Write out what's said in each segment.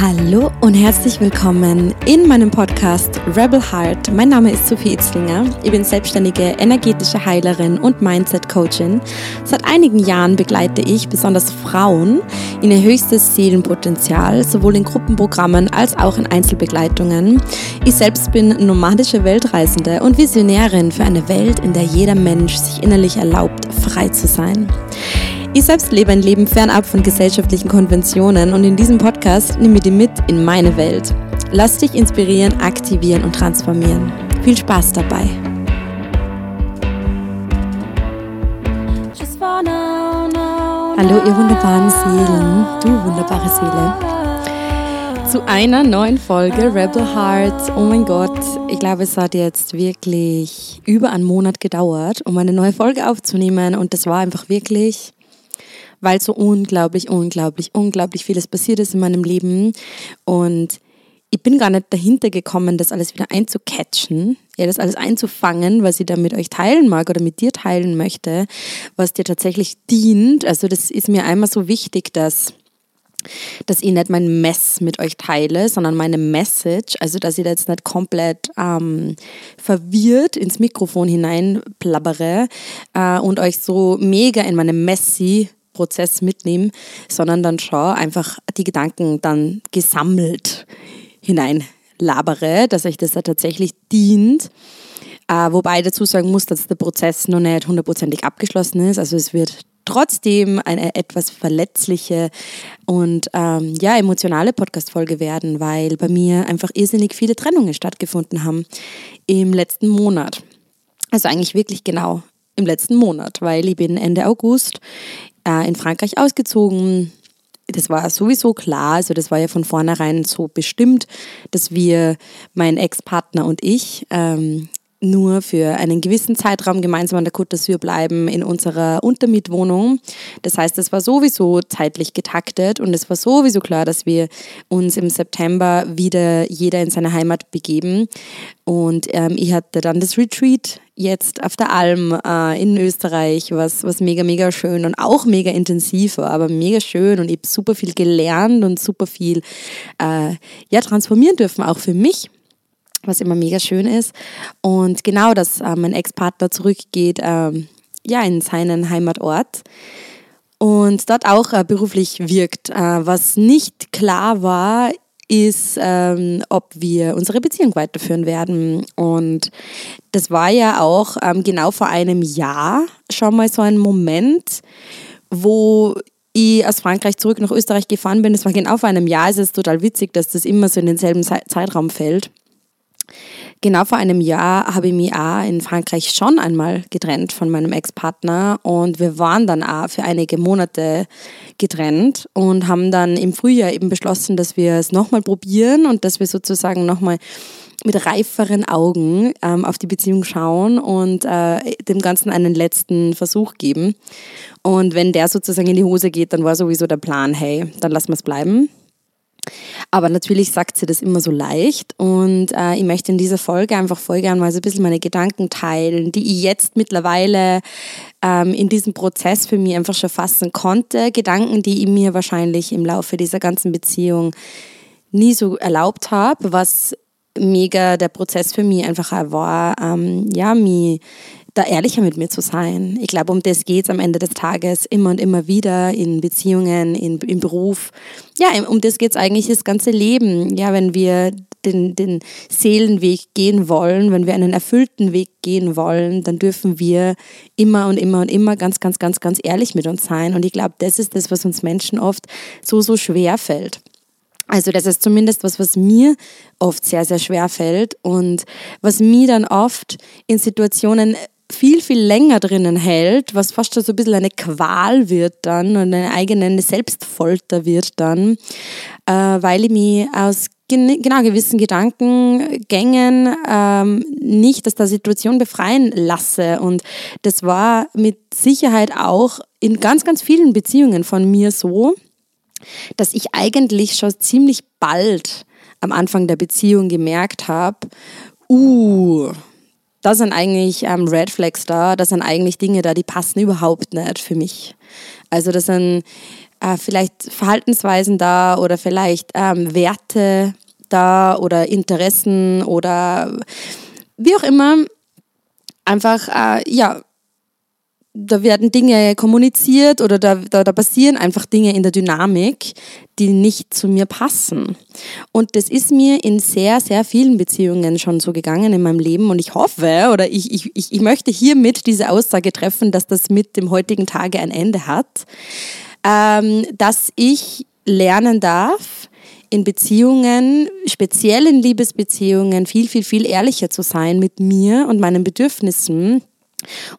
Hallo und herzlich willkommen in meinem Podcast Rebel Heart. Mein Name ist Sophie Itzlinger. Ich bin selbstständige energetische Heilerin und Mindset Coachin. Seit einigen Jahren begleite ich besonders Frauen in ihr höchstes Seelenpotenzial, sowohl in Gruppenprogrammen als auch in Einzelbegleitungen. Ich selbst bin nomadische Weltreisende und Visionärin für eine Welt, in der jeder Mensch sich innerlich erlaubt, frei zu sein. Ich selbst lebe ein Leben fernab von gesellschaftlichen Konventionen und in diesem Podcast nehme ich dich mit in meine Welt. Lass dich inspirieren, aktivieren und transformieren. Viel Spaß dabei. Hallo ihr wunderbaren Seelen, du wunderbare Seele. Zu einer neuen Folge Rebel Heart. Oh mein Gott, ich glaube, es hat jetzt wirklich über einen Monat gedauert, um eine neue Folge aufzunehmen und das war einfach wirklich weil so unglaublich, unglaublich, unglaublich vieles passiert ist in meinem Leben. Und ich bin gar nicht dahinter gekommen, das alles wieder einzucatchen, ja, das alles einzufangen, was ich da mit euch teilen mag oder mit dir teilen möchte, was dir tatsächlich dient. Also das ist mir einmal so wichtig, dass dass ich nicht mein Mess mit euch teile, sondern meine Message, also dass ich da jetzt nicht komplett ähm, verwirrt ins Mikrofon hinein plappere äh, und euch so mega in meine Messi Prozess mitnehme, sondern dann schon einfach die Gedanken dann gesammelt hinein labere, dass euch das da tatsächlich dient. Äh, wobei ich dazu sagen muss, dass der Prozess noch nicht hundertprozentig abgeschlossen ist. Also es wird trotzdem eine etwas verletzliche und ähm, ja emotionale Podcast-Folge werden, weil bei mir einfach irrsinnig viele Trennungen stattgefunden haben im letzten Monat. Also eigentlich wirklich genau im letzten Monat, weil ich bin Ende August äh, in Frankreich ausgezogen. Das war sowieso klar, also das war ja von vornherein so bestimmt, dass wir, mein Ex-Partner und ich, ähm, nur für einen gewissen Zeitraum gemeinsam an der Côte d'Azur bleiben in unserer Untermietwohnung. Das heißt, es war sowieso zeitlich getaktet und es war sowieso klar, dass wir uns im September wieder jeder in seine Heimat begeben. Und ähm, ich hatte dann das Retreat jetzt auf der Alm äh, in Österreich, was, was mega, mega schön und auch mega intensiv war, aber mega schön und ich habe super viel gelernt und super viel äh, ja, transformieren dürfen, auch für mich was immer mega schön ist. Und genau, dass äh, mein Ex-Partner zurückgeht ähm, ja, in seinen Heimatort und dort auch äh, beruflich wirkt. Äh, was nicht klar war, ist, ähm, ob wir unsere Beziehung weiterführen werden. Und das war ja auch ähm, genau vor einem Jahr schon mal so ein Moment, wo ich aus Frankreich zurück nach Österreich gefahren bin. Das war genau vor einem Jahr. Es ist total witzig, dass das immer so in denselben Zeitraum fällt. Genau vor einem Jahr habe ich mich auch in Frankreich schon einmal getrennt von meinem Ex-Partner und wir waren dann auch für einige Monate getrennt und haben dann im Frühjahr eben beschlossen, dass wir es nochmal probieren und dass wir sozusagen nochmal mit reiferen Augen ähm, auf die Beziehung schauen und äh, dem Ganzen einen letzten Versuch geben. Und wenn der sozusagen in die Hose geht, dann war sowieso der Plan, hey, dann lassen wir es bleiben. Aber natürlich sagt sie das immer so leicht und äh, ich möchte in dieser Folge einfach voll gerne mal so ein bisschen meine Gedanken teilen, die ich jetzt mittlerweile ähm, in diesem Prozess für mich einfach schon fassen konnte. Gedanken, die ich mir wahrscheinlich im Laufe dieser ganzen Beziehung nie so erlaubt habe, was mega der Prozess für mich einfach war, ähm, ja, mich da ehrlicher mit mir zu sein. Ich glaube, um das geht es am Ende des Tages immer und immer wieder in Beziehungen, in, im Beruf. Ja, um das geht es eigentlich das ganze Leben. Ja, wenn wir den, den Seelenweg gehen wollen, wenn wir einen erfüllten Weg gehen wollen, dann dürfen wir immer und immer und immer ganz, ganz, ganz, ganz ehrlich mit uns sein. Und ich glaube, das ist das, was uns Menschen oft so, so schwer fällt. Also das ist zumindest was, was mir oft sehr, sehr schwer fällt und was mir dann oft in Situationen viel, viel länger drinnen hält, was fast schon so ein bisschen eine Qual wird dann und eine eigene Selbstfolter wird dann, äh, weil ich mich aus genau gewissen Gedankengängen ähm, nicht aus der Situation befreien lasse. Und das war mit Sicherheit auch in ganz, ganz vielen Beziehungen von mir so, dass ich eigentlich schon ziemlich bald am Anfang der Beziehung gemerkt habe, uh, da sind eigentlich ähm, Red Flags da, das sind eigentlich Dinge da, die passen überhaupt nicht für mich. Also das sind äh, vielleicht Verhaltensweisen da oder vielleicht ähm, Werte da oder Interessen oder wie auch immer. Einfach, äh, ja, da werden Dinge kommuniziert oder da, da, da passieren einfach Dinge in der Dynamik, die nicht zu mir passen. Und das ist mir in sehr, sehr vielen Beziehungen schon so gegangen in meinem Leben und ich hoffe oder ich, ich, ich, möchte hiermit diese Aussage treffen, dass das mit dem heutigen Tage ein Ende hat, ähm, dass ich lernen darf, in Beziehungen, speziell in Liebesbeziehungen, viel, viel, viel ehrlicher zu sein mit mir und meinen Bedürfnissen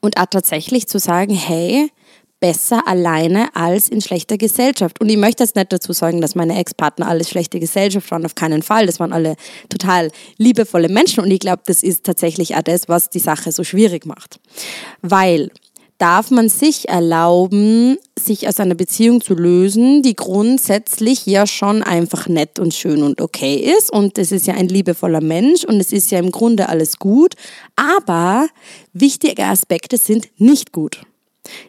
und auch tatsächlich zu sagen, hey, besser alleine als in schlechter Gesellschaft. Und ich möchte jetzt nicht dazu sagen, dass meine Ex-Partner alles schlechte Gesellschaft waren, auf keinen Fall. Das waren alle total liebevolle Menschen und ich glaube, das ist tatsächlich auch das, was die Sache so schwierig macht. Weil darf man sich erlauben, sich aus einer Beziehung zu lösen, die grundsätzlich ja schon einfach nett und schön und okay ist. Und es ist ja ein liebevoller Mensch und es ist ja im Grunde alles gut. Aber wichtige Aspekte sind nicht gut.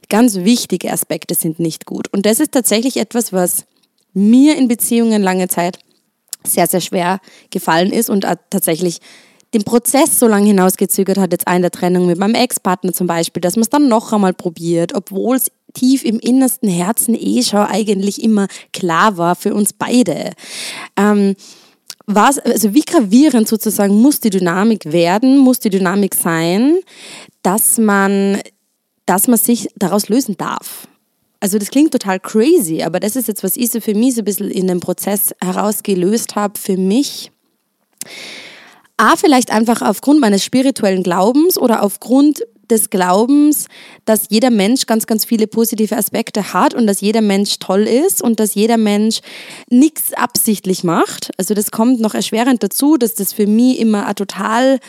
Ganz wichtige Aspekte sind nicht gut. Und das ist tatsächlich etwas, was mir in Beziehungen lange Zeit sehr, sehr schwer gefallen ist und tatsächlich den Prozess so lange hinausgezögert hat, jetzt in der Trennung mit meinem Ex-Partner zum Beispiel, dass man es dann noch einmal probiert, obwohl es tief im innersten Herzen eh schon eigentlich immer klar war für uns beide. Ähm, was, also wie gravierend sozusagen muss die Dynamik werden, muss die Dynamik sein, dass man, dass man sich daraus lösen darf. Also das klingt total crazy, aber das ist jetzt, was ich so für mich so ein bisschen in dem Prozess herausgelöst habe, für mich A, vielleicht einfach aufgrund meines spirituellen Glaubens oder aufgrund des Glaubens, dass jeder Mensch ganz, ganz viele positive Aspekte hat und dass jeder Mensch toll ist und dass jeder Mensch nichts absichtlich macht. Also das kommt noch erschwerend dazu, dass das für mich immer total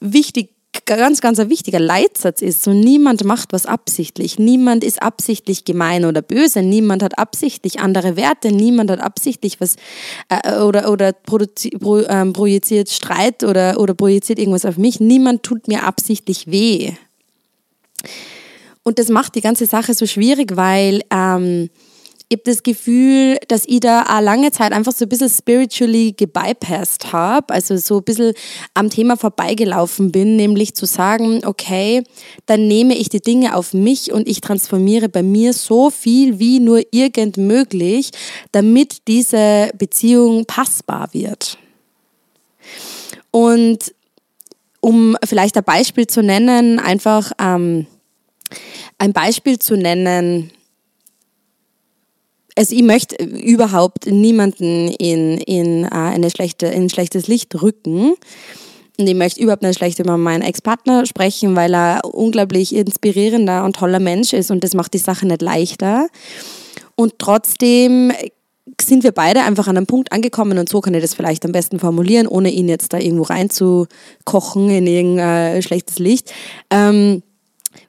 wichtig ganz, ganz ein wichtiger Leitsatz ist. So niemand macht was absichtlich. Niemand ist absichtlich gemein oder böse. Niemand hat absichtlich andere Werte. Niemand hat absichtlich was äh, oder, oder pro, ähm, projiziert Streit oder, oder projiziert irgendwas auf mich. Niemand tut mir absichtlich weh. Und das macht die ganze Sache so schwierig, weil ähm, ich habe das Gefühl, dass ich da auch lange Zeit einfach so ein bisschen spiritually gebypassed habe, also so ein bisschen am Thema vorbeigelaufen bin, nämlich zu sagen, okay, dann nehme ich die Dinge auf mich und ich transformiere bei mir so viel wie nur irgend möglich, damit diese Beziehung passbar wird. Und um vielleicht ein Beispiel zu nennen, einfach ähm, ein Beispiel zu nennen, also ich möchte überhaupt niemanden in, in, äh, eine schlechte, in ein schlechtes Licht rücken. Und ich möchte überhaupt nicht schlecht über meinen Ex-Partner sprechen, weil er unglaublich inspirierender und toller Mensch ist und das macht die Sache nicht leichter. Und trotzdem sind wir beide einfach an einem Punkt angekommen und so kann ich das vielleicht am besten formulieren, ohne ihn jetzt da irgendwo reinzukochen in irgendein schlechtes Licht. Ähm,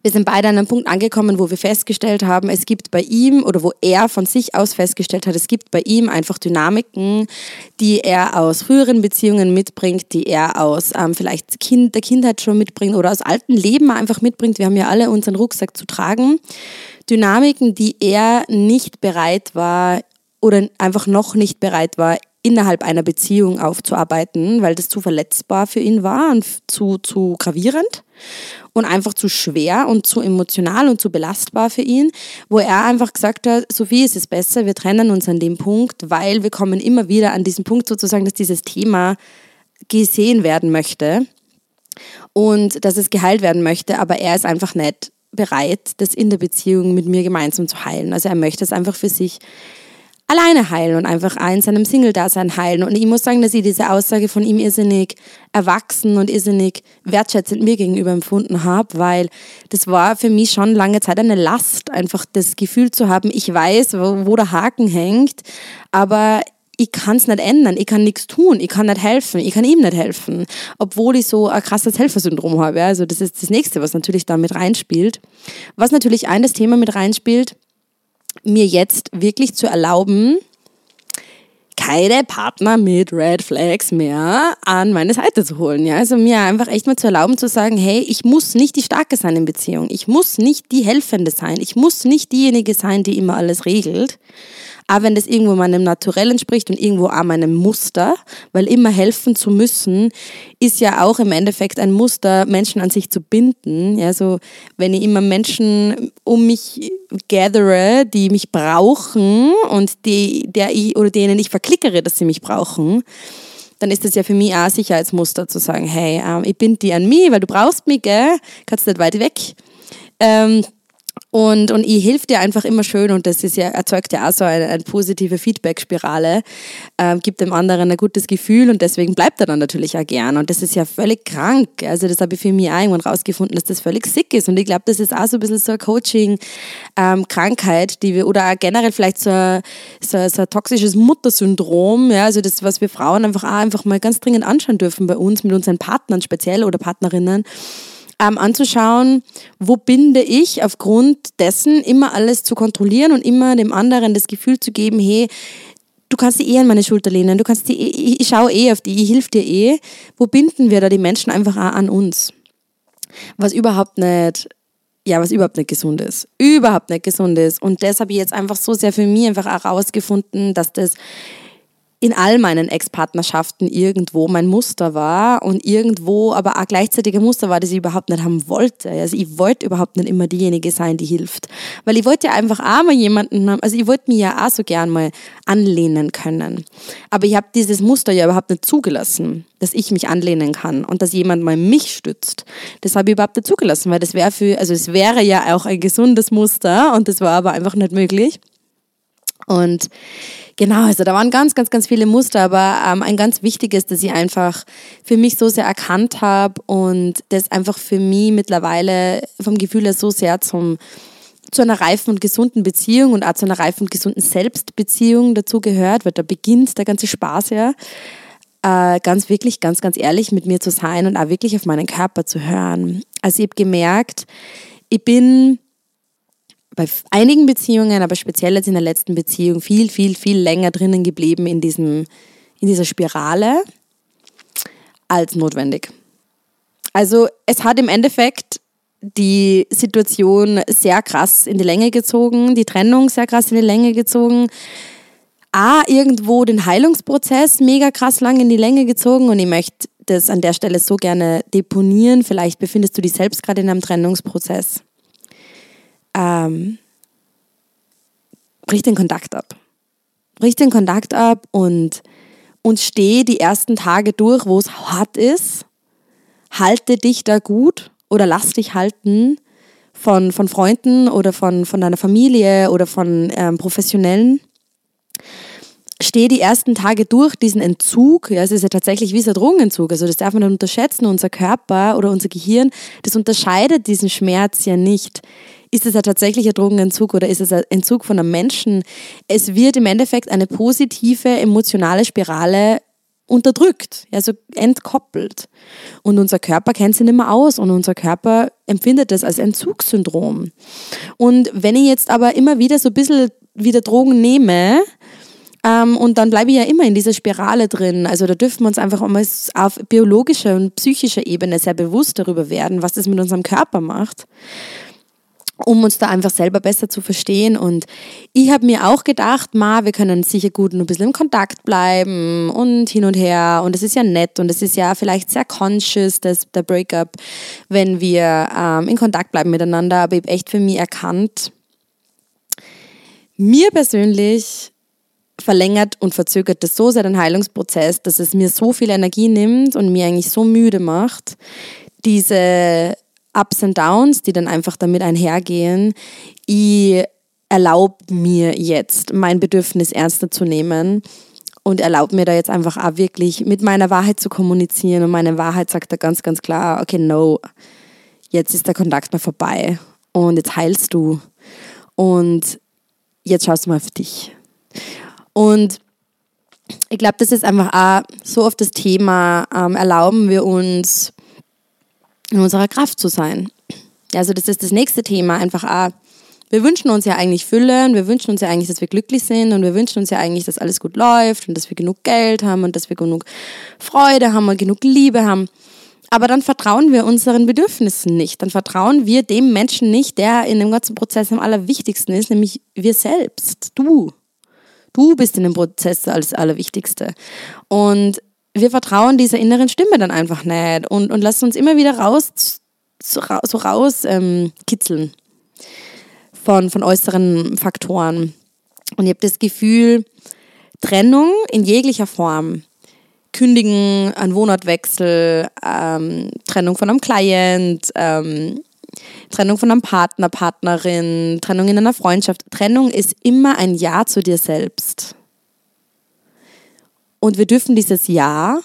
wir sind beide an einem Punkt angekommen, wo wir festgestellt haben, es gibt bei ihm oder wo er von sich aus festgestellt hat, es gibt bei ihm einfach Dynamiken, die er aus früheren Beziehungen mitbringt, die er aus ähm, vielleicht kind, der Kindheit schon mitbringt oder aus alten Leben einfach mitbringt. Wir haben ja alle unseren Rucksack zu tragen. Dynamiken, die er nicht bereit war oder einfach noch nicht bereit war, innerhalb einer Beziehung aufzuarbeiten, weil das zu verletzbar für ihn war und zu, zu gravierend und einfach zu schwer und zu emotional und zu belastbar für ihn, wo er einfach gesagt hat, Sophie, es ist besser, wir trennen uns an dem Punkt, weil wir kommen immer wieder an diesen Punkt sozusagen, dass dieses Thema gesehen werden möchte und dass es geheilt werden möchte, aber er ist einfach nicht bereit, das in der Beziehung mit mir gemeinsam zu heilen. Also er möchte es einfach für sich alleine heilen und einfach in seinem Single-Dasein heilen. Und ich muss sagen, dass ich diese Aussage von ihm irrsinnig erwachsen und irrsinnig wertschätzend mir gegenüber empfunden habe, weil das war für mich schon lange Zeit eine Last, einfach das Gefühl zu haben, ich weiß, wo, wo der Haken hängt, aber ich kann es nicht ändern, ich kann nichts tun, ich kann nicht helfen, ich kann ihm nicht helfen, obwohl ich so ein krasses Helfersyndrom habe. Also das ist das Nächste, was natürlich da mit reinspielt. Was natürlich ein das Thema mit reinspielt, mir jetzt wirklich zu erlauben, keine Partner mit Red Flags mehr an meine Seite zu holen. Ja? Also mir einfach echt mal zu erlauben zu sagen, hey, ich muss nicht die Starke sein in Beziehung. Ich muss nicht die Helfende sein. Ich muss nicht diejenige sein, die immer alles regelt. Aber wenn das irgendwo meinem Naturell entspricht und irgendwo auch meinem Muster, weil immer helfen zu müssen, ist ja auch im Endeffekt ein Muster, Menschen an sich zu binden. Ja, so, wenn ich immer Menschen um mich gatheре, die mich brauchen und die, der ich, oder denen ich verklickere, dass sie mich brauchen, dann ist das ja für mich auch ein Sicherheitsmuster zu sagen, hey, ähm, ich bin die an mich, weil du brauchst mich, gell? kannst nicht weit weg. Ähm, und, und ich hilft dir einfach immer schön und das ist ja, erzeugt ja auch so eine, eine positive Feedback-Spirale, äh, gibt dem anderen ein gutes Gefühl und deswegen bleibt er dann natürlich auch gern. Und das ist ja völlig krank. Also das habe ich für mich auch irgendwann rausgefunden, dass das völlig sick ist. Und ich glaube, das ist auch so ein bisschen so eine Coaching-Krankheit, ähm, die wir, oder auch generell vielleicht so ein, so, so ein toxisches Muttersyndrom, ja, also das, was wir Frauen einfach auch einfach mal ganz dringend anschauen dürfen bei uns, mit unseren Partnern speziell oder Partnerinnen ähm, anzuschauen, wo binde ich aufgrund dessen immer alles zu kontrollieren und immer dem anderen das Gefühl zu geben, hey, du kannst die eh an meine Schulter lehnen, du kannst die, ich, ich schaue eh auf die, ich hilf dir eh. Wo binden wir da die Menschen einfach auch an uns? Was überhaupt nicht ja, was überhaupt nicht gesund ist. Überhaupt nicht gesund ist. Und das habe ich jetzt einfach so sehr für mich einfach herausgefunden, dass das in all meinen Ex-Partnerschaften irgendwo mein Muster war und irgendwo aber auch gleichzeitig ein Muster war, das ich überhaupt nicht haben wollte. Also ich wollte überhaupt nicht immer diejenige sein, die hilft. Weil ich wollte ja einfach auch mal jemanden haben, also ich wollte mich ja auch so gern mal anlehnen können. Aber ich habe dieses Muster ja überhaupt nicht zugelassen, dass ich mich anlehnen kann und dass jemand mal mich stützt. Das habe ich überhaupt nicht zugelassen, weil das wäre für, also es wäre ja auch ein gesundes Muster und das war aber einfach nicht möglich. Und genau, also da waren ganz, ganz, ganz viele Muster, aber ähm, ein ganz wichtiges, das ich einfach für mich so sehr erkannt habe und das einfach für mich mittlerweile vom Gefühl her so sehr zum zu einer reifen und gesunden Beziehung und auch zu einer reifen und gesunden Selbstbeziehung dazu gehört, weil da beginnt der ganze Spaß ja. Äh, ganz wirklich, ganz, ganz ehrlich mit mir zu sein und auch wirklich auf meinen Körper zu hören. Also ich habe gemerkt, ich bin bei einigen Beziehungen, aber speziell jetzt in der letzten Beziehung viel, viel, viel länger drinnen geblieben in, diesem, in dieser Spirale als notwendig. Also es hat im Endeffekt die Situation sehr krass in die Länge gezogen, die Trennung sehr krass in die Länge gezogen. A, irgendwo den Heilungsprozess mega krass lang in die Länge gezogen und ich möchte das an der Stelle so gerne deponieren. Vielleicht befindest du dich selbst gerade in einem Trennungsprozess ähm, brich den Kontakt ab. Brich den Kontakt ab und, und steh die ersten Tage durch, wo es hart ist. Halte dich da gut oder lass dich halten von, von Freunden oder von, von deiner Familie oder von ähm, Professionellen. Steh die ersten Tage durch diesen Entzug. Ja, es ist ja tatsächlich wie so ein Drogenentzug. Also das darf man nicht unterschätzen. Unser Körper oder unser Gehirn, das unterscheidet diesen Schmerz ja nicht ist es ein tatsächlicher Drogenentzug oder ist es ein Entzug von einem Menschen? Es wird im Endeffekt eine positive emotionale Spirale unterdrückt, also entkoppelt. Und unser Körper kennt sie nicht mehr aus und unser Körper empfindet das als Entzugssyndrom. Und wenn ich jetzt aber immer wieder so ein bisschen wieder Drogen nehme, ähm, und dann bleibe ich ja immer in dieser Spirale drin. Also da dürfen wir uns einfach mal auf biologischer und psychischer Ebene sehr bewusst darüber werden, was das mit unserem Körper macht um uns da einfach selber besser zu verstehen. Und ich habe mir auch gedacht, ma, wir können sicher gut ein bisschen im Kontakt bleiben und hin und her. Und es ist ja nett und es ist ja vielleicht sehr conscious, das, der Breakup, wenn wir ähm, in Kontakt bleiben miteinander. Aber ich habe echt für mich erkannt, mir persönlich verlängert und verzögert das so sehr den Heilungsprozess, dass es mir so viel Energie nimmt und mir eigentlich so müde macht, diese Ups und Downs, die dann einfach damit einhergehen. Ich erlaube mir jetzt, mein Bedürfnis ernster zu nehmen und erlaube mir da jetzt einfach auch wirklich mit meiner Wahrheit zu kommunizieren. Und meine Wahrheit sagt da ganz, ganz klar, okay, no, jetzt ist der Kontakt mal vorbei und jetzt heilst du und jetzt schaust du mal auf dich. Und ich glaube, das ist einfach auch so oft das Thema, ähm, erlauben wir uns in unserer Kraft zu sein. Also das ist das nächste Thema, einfach auch Wir wünschen uns ja eigentlich Fülle und wir wünschen uns ja eigentlich, dass wir glücklich sind und wir wünschen uns ja eigentlich, dass alles gut läuft und dass wir genug Geld haben und dass wir genug Freude haben und genug Liebe haben. Aber dann vertrauen wir unseren Bedürfnissen nicht. Dann vertrauen wir dem Menschen nicht, der in dem ganzen Prozess am allerwichtigsten ist, nämlich wir selbst, du. Du bist in dem Prozess das Allerwichtigste. Und wir vertrauen dieser inneren Stimme dann einfach nicht und, und lassen uns immer wieder raus, so, raus ähm, kitzeln von, von äußeren Faktoren. Und ich habe das Gefühl, Trennung in jeglicher Form, Kündigen, ein Wohnortwechsel, ähm, Trennung von einem Client, ähm, Trennung von einem Partner, Partnerin, Trennung in einer Freundschaft. Trennung ist immer ein Ja zu dir selbst. Und wir dürfen dieses Ja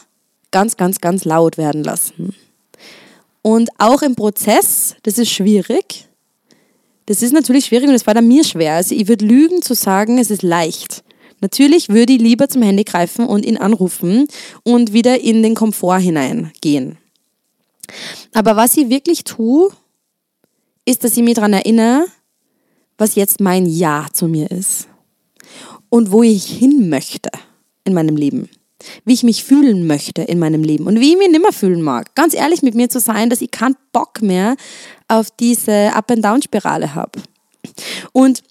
ganz, ganz, ganz laut werden lassen. Und auch im Prozess, das ist schwierig. Das ist natürlich schwierig und das war dann mir schwer. Also ich würde lügen zu sagen, es ist leicht. Natürlich würde ich lieber zum Handy greifen und ihn anrufen und wieder in den Komfort hineingehen. Aber was ich wirklich tue, ist, dass ich mich daran erinnere, was jetzt mein Ja zu mir ist und wo ich hin möchte in meinem Leben. Wie ich mich fühlen möchte in meinem Leben und wie ich mich nimmer fühlen mag. Ganz ehrlich mit mir zu sein, dass ich keinen Bock mehr auf diese Up-and-Down-Spirale habe. Und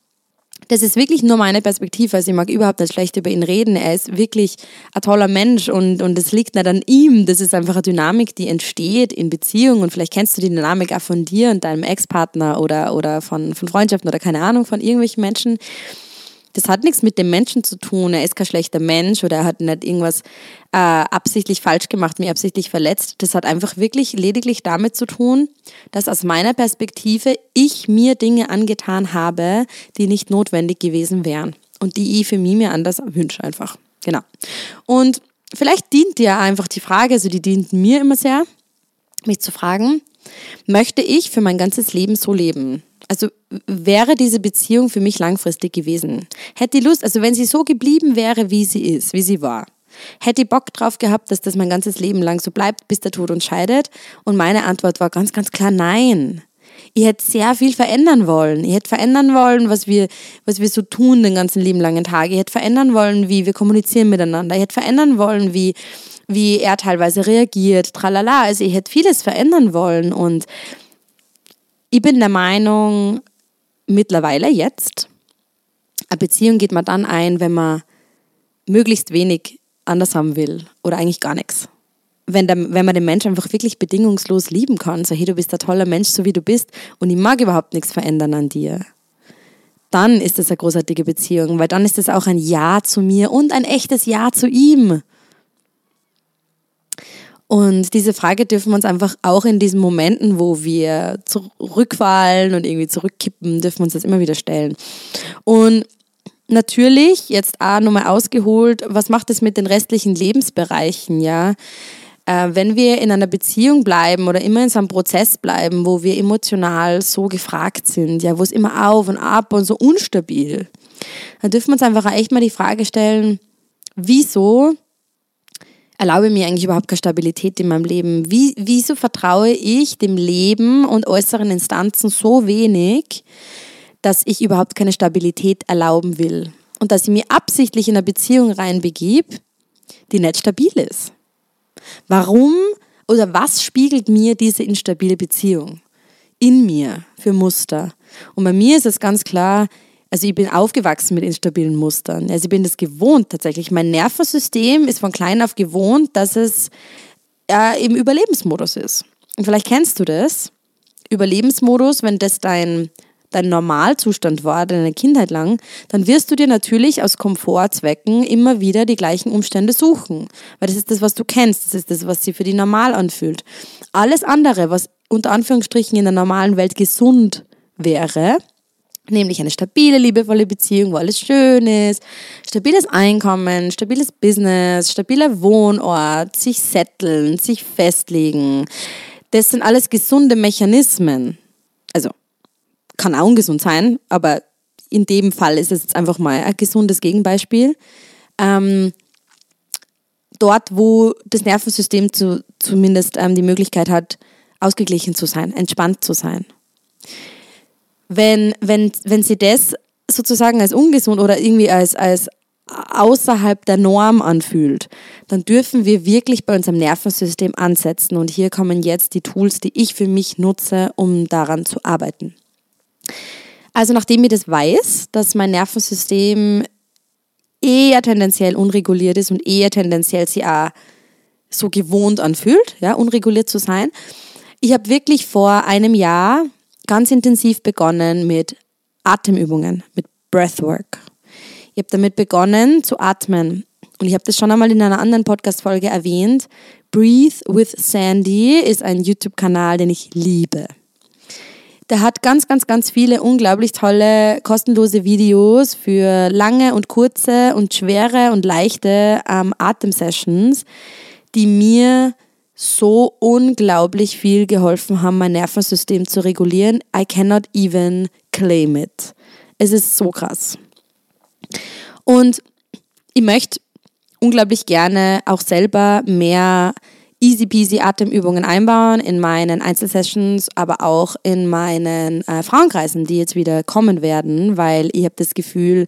das ist wirklich nur meine Perspektive. Also ich mag überhaupt nicht schlecht über ihn reden. Er ist wirklich ein toller Mensch und, und es liegt nicht an ihm. Das ist einfach eine Dynamik, die entsteht in Beziehungen. Und vielleicht kennst du die Dynamik auch von dir und deinem Ex-Partner oder, oder von, von Freundschaften oder keine Ahnung, von irgendwelchen Menschen das hat nichts mit dem Menschen zu tun. Er ist kein schlechter Mensch oder er hat nicht irgendwas äh, absichtlich falsch gemacht, mich absichtlich verletzt. Das hat einfach wirklich lediglich damit zu tun, dass aus meiner Perspektive ich mir Dinge angetan habe, die nicht notwendig gewesen wären und die ich für mich mir anders wünsche einfach. Genau. Und vielleicht dient dir einfach die Frage, also die dient mir immer sehr, mich zu fragen, möchte ich für mein ganzes Leben so leben? Also wäre diese Beziehung für mich langfristig gewesen. Hätte die Lust, also wenn sie so geblieben wäre, wie sie ist, wie sie war, hätte ich Bock drauf gehabt, dass das mein ganzes Leben lang so bleibt, bis der Tod uns scheidet? Und meine Antwort war ganz, ganz klar nein. Ich hätte sehr viel verändern wollen. Ich hätte verändern wollen, was wir, was wir so tun den ganzen lieben langen Tag. Ich hätte verändern wollen, wie wir kommunizieren miteinander. Ich hätte verändern wollen, wie, wie er teilweise reagiert, tralala. Also ich hätte vieles verändern wollen und ich bin der Meinung, mittlerweile jetzt, eine Beziehung geht man dann ein, wenn man möglichst wenig anders haben will oder eigentlich gar nichts. Wenn, der, wenn man den Menschen einfach wirklich bedingungslos lieben kann, so hey, du bist ein toller Mensch, so wie du bist und ich mag überhaupt nichts verändern an dir, dann ist das eine großartige Beziehung, weil dann ist es auch ein Ja zu mir und ein echtes Ja zu ihm. Und diese Frage dürfen wir uns einfach auch in diesen Momenten, wo wir zurückfallen und irgendwie zurückkippen, dürfen wir uns das immer wieder stellen. Und natürlich, jetzt auch nochmal ausgeholt, was macht es mit den restlichen Lebensbereichen, ja? Äh, wenn wir in einer Beziehung bleiben oder immer in so einem Prozess bleiben, wo wir emotional so gefragt sind, ja, wo es immer auf und ab und so unstabil, dann dürfen wir uns einfach echt mal die Frage stellen, wieso erlaube mir eigentlich überhaupt keine Stabilität in meinem Leben? Wie, wieso vertraue ich dem Leben und äußeren Instanzen so wenig, dass ich überhaupt keine Stabilität erlauben will? Und dass ich mir absichtlich in eine Beziehung reinbegib, die nicht stabil ist? Warum oder was spiegelt mir diese instabile Beziehung in mir für Muster? Und bei mir ist es ganz klar, also ich bin aufgewachsen mit instabilen Mustern. Also ich bin das gewohnt tatsächlich. Mein Nervensystem ist von klein auf gewohnt, dass es äh, im Überlebensmodus ist. Und vielleicht kennst du das. Überlebensmodus, wenn das dein, dein Normalzustand war, deine Kindheit lang, dann wirst du dir natürlich aus Komfortzwecken immer wieder die gleichen Umstände suchen. Weil das ist das, was du kennst, das ist das, was sich für dich normal anfühlt. Alles andere, was unter Anführungsstrichen in der normalen Welt gesund wäre, nämlich eine stabile, liebevolle Beziehung, wo alles schön ist, stabiles Einkommen, stabiles Business, stabiler Wohnort, sich setteln, sich festlegen. Das sind alles gesunde Mechanismen. Also kann auch ungesund sein, aber in dem Fall ist es jetzt einfach mal ein gesundes Gegenbeispiel. Ähm, dort, wo das Nervensystem zu, zumindest ähm, die Möglichkeit hat, ausgeglichen zu sein, entspannt zu sein. Wenn, wenn, wenn sie das sozusagen als ungesund oder irgendwie als, als außerhalb der Norm anfühlt, dann dürfen wir wirklich bei unserem Nervensystem ansetzen. Und hier kommen jetzt die Tools, die ich für mich nutze, um daran zu arbeiten. Also nachdem ich das weiß, dass mein Nervensystem eher tendenziell unreguliert ist und eher tendenziell sich auch so gewohnt anfühlt, ja, unreguliert zu sein. Ich habe wirklich vor einem Jahr ganz intensiv begonnen mit Atemübungen, mit Breathwork. Ich habe damit begonnen zu atmen. Und ich habe das schon einmal in einer anderen Podcast-Folge erwähnt. Breathe with Sandy ist ein YouTube-Kanal, den ich liebe. Der hat ganz, ganz, ganz viele unglaublich tolle, kostenlose Videos für lange und kurze und schwere und leichte ähm, Atemsessions, die mir so unglaublich viel geholfen haben, mein Nervensystem zu regulieren. I cannot even claim it. Es ist so krass. Und ich möchte unglaublich gerne auch selber mehr easy peasy Atemübungen einbauen in meinen Einzelsessions, aber auch in meinen äh, Frauenkreisen, die jetzt wieder kommen werden, weil ich habe das Gefühl,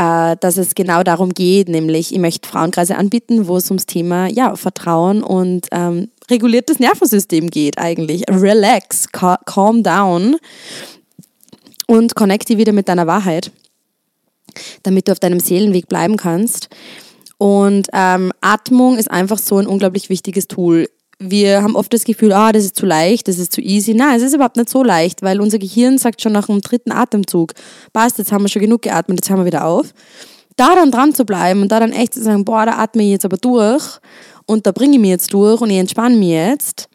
äh, dass es genau darum geht, nämlich ich möchte Frauenkreise anbieten, wo es ums Thema ja, Vertrauen und ähm, reguliertes Nervensystem geht eigentlich. Relax, calm down und connecte wieder mit deiner Wahrheit, damit du auf deinem Seelenweg bleiben kannst. Und ähm, Atmung ist einfach so ein unglaublich wichtiges Tool. Wir haben oft das Gefühl, ah, das ist zu leicht, das ist zu easy. Nein, es ist überhaupt nicht so leicht, weil unser Gehirn sagt schon nach dem dritten Atemzug, passt, jetzt haben wir schon genug geatmet, jetzt hören wir wieder auf. Da dann dran zu bleiben und da dann echt zu sagen, boah, da atme ich jetzt aber durch und da bringe ich mich jetzt durch und ich entspanne mich jetzt.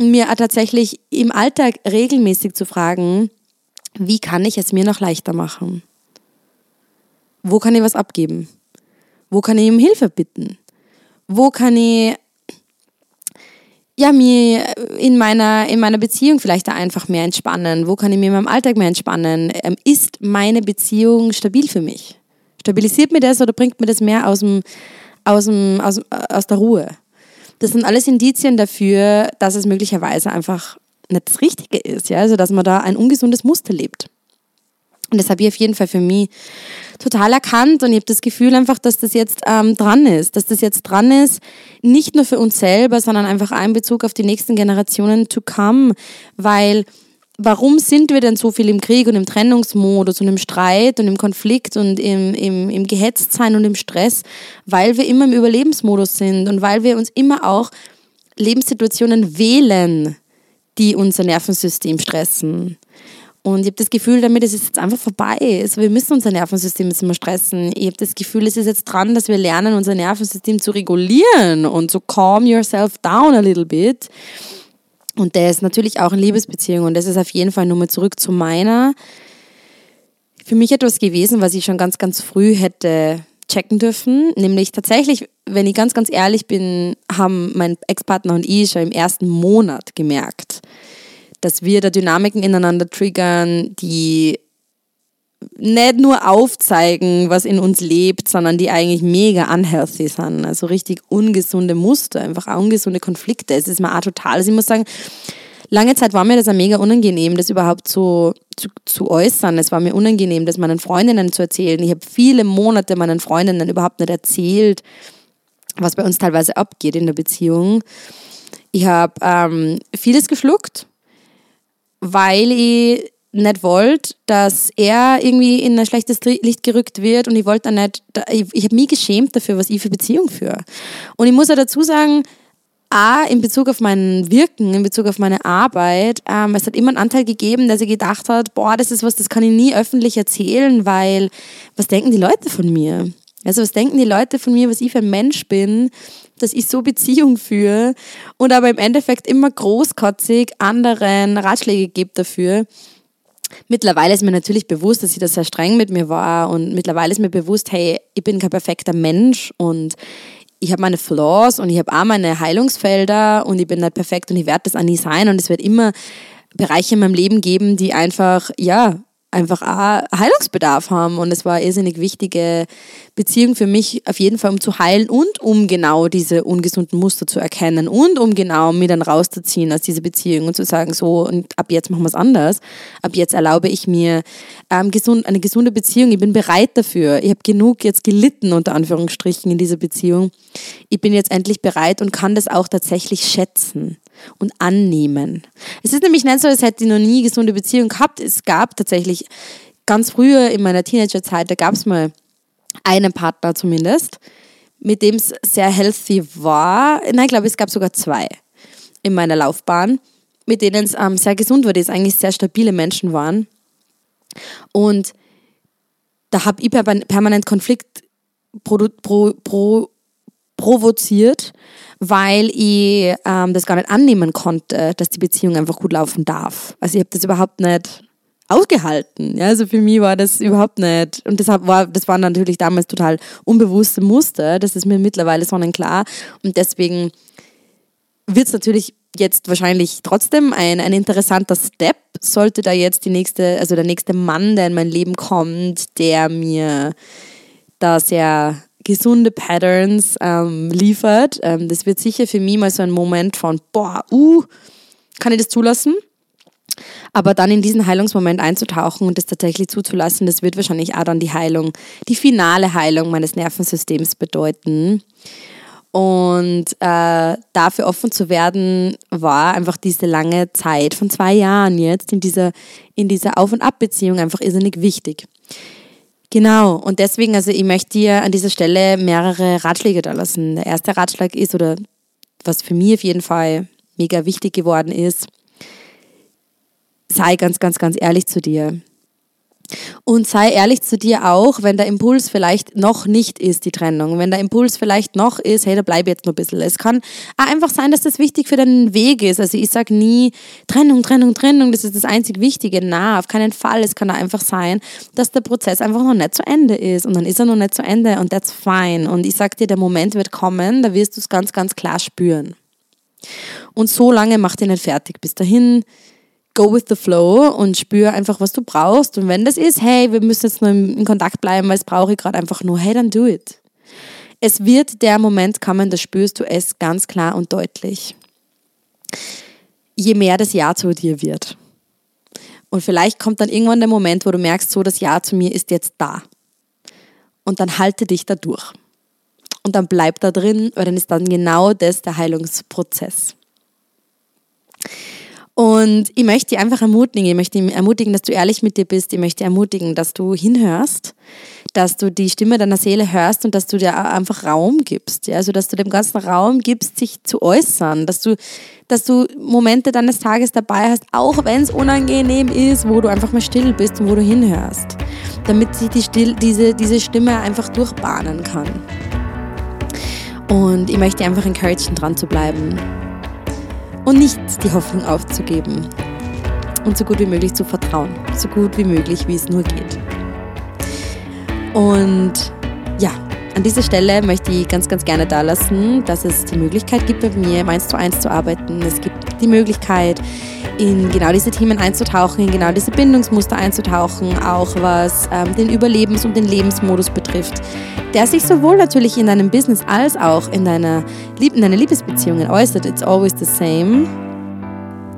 Und mir tatsächlich im Alltag regelmäßig zu fragen, wie kann ich es mir noch leichter machen? Wo kann ich was abgeben? Wo kann ich um Hilfe bitten? Wo kann ich ja, mir in meiner, in meiner Beziehung vielleicht da einfach mehr entspannen? Wo kann ich mir in meinem Alltag mehr entspannen? Ähm, ist meine Beziehung stabil für mich? Stabilisiert mir das oder bringt mir das mehr aus, dem, aus, dem, aus, aus der Ruhe? Das sind alles Indizien dafür, dass es möglicherweise einfach nicht das Richtige ist, ja, also dass man da ein ungesundes Muster lebt. Und das habe ich auf jeden Fall für mich total erkannt und ich habe das Gefühl einfach, dass das jetzt ähm, dran ist, dass das jetzt dran ist, nicht nur für uns selber, sondern einfach auch in Bezug auf die nächsten Generationen to come, weil warum sind wir denn so viel im Krieg und im Trennungsmodus und im Streit und im Konflikt und im, im, im Gehetztsein und im Stress? Weil wir immer im Überlebensmodus sind und weil wir uns immer auch Lebenssituationen wählen, die unser Nervensystem stressen. Und ich habe das Gefühl, damit ist es jetzt einfach vorbei. Also wir müssen unser Nervensystem jetzt immer stressen. Ich habe das Gefühl, es ist jetzt dran, dass wir lernen, unser Nervensystem zu regulieren und so calm yourself down a little bit. Und der ist natürlich auch in Liebesbeziehungen. Und das ist auf jeden Fall nur mal zurück zu meiner. Für mich etwas gewesen, was ich schon ganz, ganz früh hätte checken dürfen. Nämlich tatsächlich, wenn ich ganz, ganz ehrlich bin, haben mein Ex-Partner und ich schon im ersten Monat gemerkt, dass wir da Dynamiken ineinander triggern, die nicht nur aufzeigen, was in uns lebt, sondern die eigentlich mega unhealthy sind. Also richtig ungesunde Muster, einfach ungesunde Konflikte. Es ist mir auch total, also ich muss sagen, lange Zeit war mir das auch mega unangenehm, das überhaupt so zu, zu äußern. Es war mir unangenehm, das meinen Freundinnen zu erzählen. Ich habe viele Monate meinen Freundinnen überhaupt nicht erzählt, was bei uns teilweise abgeht in der Beziehung. Ich habe ähm, vieles geschluckt weil ich nicht wollte, dass er irgendwie in ein schlechtes Licht gerückt wird und ich wollte dann nicht, ich, ich habe mich geschämt dafür, was ich für Beziehung führe. Und ich muss ja dazu sagen, A, in Bezug auf mein Wirken, in Bezug auf meine Arbeit, ähm, es hat immer einen Anteil gegeben, dass ich gedacht hat, boah, das ist was, das kann ich nie öffentlich erzählen, weil was denken die Leute von mir? Also was denken die Leute von mir, was ich für ein Mensch bin, dass ich so Beziehung führe und aber im Endeffekt immer großkotzig anderen Ratschläge gebe dafür. Mittlerweile ist mir natürlich bewusst, dass ich das sehr streng mit mir war und mittlerweile ist mir bewusst, hey, ich bin kein perfekter Mensch und ich habe meine Flaws und ich habe auch meine Heilungsfelder und ich bin nicht perfekt und ich werde das auch nie sein und es wird immer Bereiche in meinem Leben geben, die einfach, ja, einfach auch Heilungsbedarf haben. Und es war eine irrsinnig wichtige Beziehung für mich, auf jeden Fall, um zu heilen und um genau diese ungesunden Muster zu erkennen und um genau mich dann rauszuziehen aus dieser Beziehung und zu sagen, so, und ab jetzt machen wir es anders. Ab jetzt erlaube ich mir ähm, gesund, eine gesunde Beziehung. Ich bin bereit dafür. Ich habe genug jetzt gelitten, unter Anführungsstrichen, in dieser Beziehung. Ich bin jetzt endlich bereit und kann das auch tatsächlich schätzen und annehmen. Es ist nämlich nicht so, als hätte ich noch nie gesunde Beziehung gehabt. Es gab tatsächlich ganz früher in meiner Teenagerzeit, da gab es mal einen Partner zumindest, mit dem es sehr healthy war. Nein, ich glaube, es gab sogar zwei in meiner Laufbahn, mit denen es ähm, sehr gesund war, die es eigentlich sehr stabile Menschen waren. Und da habe ich permanent Konflikt pro, pro, pro, provoziert, weil ich ähm, das gar nicht annehmen konnte, dass die Beziehung einfach gut laufen darf. Also ich habe das überhaupt nicht ausgehalten. Ja, also für mich war das überhaupt nicht. Und deshalb war, das waren natürlich damals total unbewusste Muster. Das ist mir mittlerweile sonnenklar. Und deswegen wird es natürlich jetzt wahrscheinlich trotzdem ein, ein interessanter Step, sollte da jetzt die nächste, also der nächste Mann, der in mein Leben kommt, der mir da sehr gesunde Patterns ähm, liefert. Ähm, das wird sicher für mich mal so ein Moment von, boah, uh, kann ich das zulassen? Aber dann in diesen Heilungsmoment einzutauchen und das tatsächlich zuzulassen, das wird wahrscheinlich auch dann die Heilung, die finale Heilung meines Nervensystems bedeuten. Und äh, dafür offen zu werden, war einfach diese lange Zeit von zwei Jahren jetzt in dieser, in dieser Auf- und Ab-Beziehung einfach irrsinnig wichtig. Genau, und deswegen, also ich möchte dir an dieser Stelle mehrere Ratschläge da lassen. Der erste Ratschlag ist, oder was für mich auf jeden Fall mega wichtig geworden ist, sei ganz, ganz, ganz ehrlich zu dir. Und sei ehrlich zu dir auch, wenn der Impuls vielleicht noch nicht ist, die Trennung. Wenn der Impuls vielleicht noch ist, hey, da bleib jetzt noch ein bisschen. Es kann einfach sein, dass das wichtig für deinen Weg ist. Also ich sage nie, Trennung, Trennung, Trennung, das ist das einzig Wichtige. Na, auf keinen Fall. Es kann da einfach sein, dass der Prozess einfach noch nicht zu Ende ist. Und dann ist er noch nicht zu Ende und that's fine. Und ich sage dir, der Moment wird kommen, da wirst du es ganz, ganz klar spüren. Und so lange mach dich nicht fertig. Bis dahin go with the flow und spür einfach, was du brauchst. Und wenn das ist, hey, wir müssen jetzt nur in Kontakt bleiben, weil es brauche ich gerade einfach nur, hey, dann do it. Es wird der Moment kommen, da spürst du es ganz klar und deutlich. Je mehr das Ja zu dir wird. Und vielleicht kommt dann irgendwann der Moment, wo du merkst, so das Ja zu mir ist jetzt da. Und dann halte dich da durch. Und dann bleib da drin, weil dann ist dann genau das der Heilungsprozess. Und ich möchte dich einfach ermutigen, ich möchte ermutigen, dass du ehrlich mit dir bist, ich möchte ermutigen, dass du hinhörst, dass du die Stimme deiner Seele hörst und dass du dir einfach Raum gibst. Ja? Also, dass du dem ganzen Raum gibst, sich zu äußern, dass du, dass du Momente deines Tages dabei hast, auch wenn es unangenehm ist, wo du einfach mal still bist und wo du hinhörst, damit sich die Still, diese, diese Stimme einfach durchbahnen kann. Und ich möchte dir einfach encouragen, dran zu bleiben und nicht die Hoffnung aufzugeben und so gut wie möglich zu vertrauen, so gut wie möglich, wie es nur geht. Und ja, an dieser Stelle möchte ich ganz, ganz gerne da lassen, dass es die Möglichkeit gibt, bei mir im 1 zu 1 zu arbeiten. Es gibt die Möglichkeit, in genau diese Themen einzutauchen, in genau diese Bindungsmuster einzutauchen, auch was ähm, den Überlebens- und den Lebensmodus betrifft, der sich sowohl natürlich in deinem Business als auch in deiner, in deiner Liebesbeziehungen äußert. It's always the same.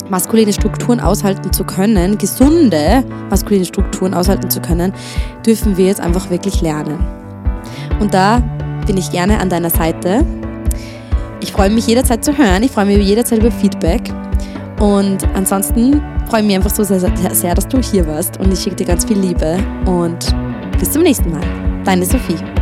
Maskuline Strukturen aushalten zu können, gesunde maskuline Strukturen aushalten zu können, dürfen wir jetzt einfach wirklich lernen. Und da bin ich gerne an deiner Seite. Ich freue mich jederzeit zu hören. Ich freue mich jederzeit über Feedback. Und ansonsten freue ich mich einfach so sehr, sehr, dass du hier warst. Und ich schicke dir ganz viel Liebe. Und bis zum nächsten Mal. Deine Sophie.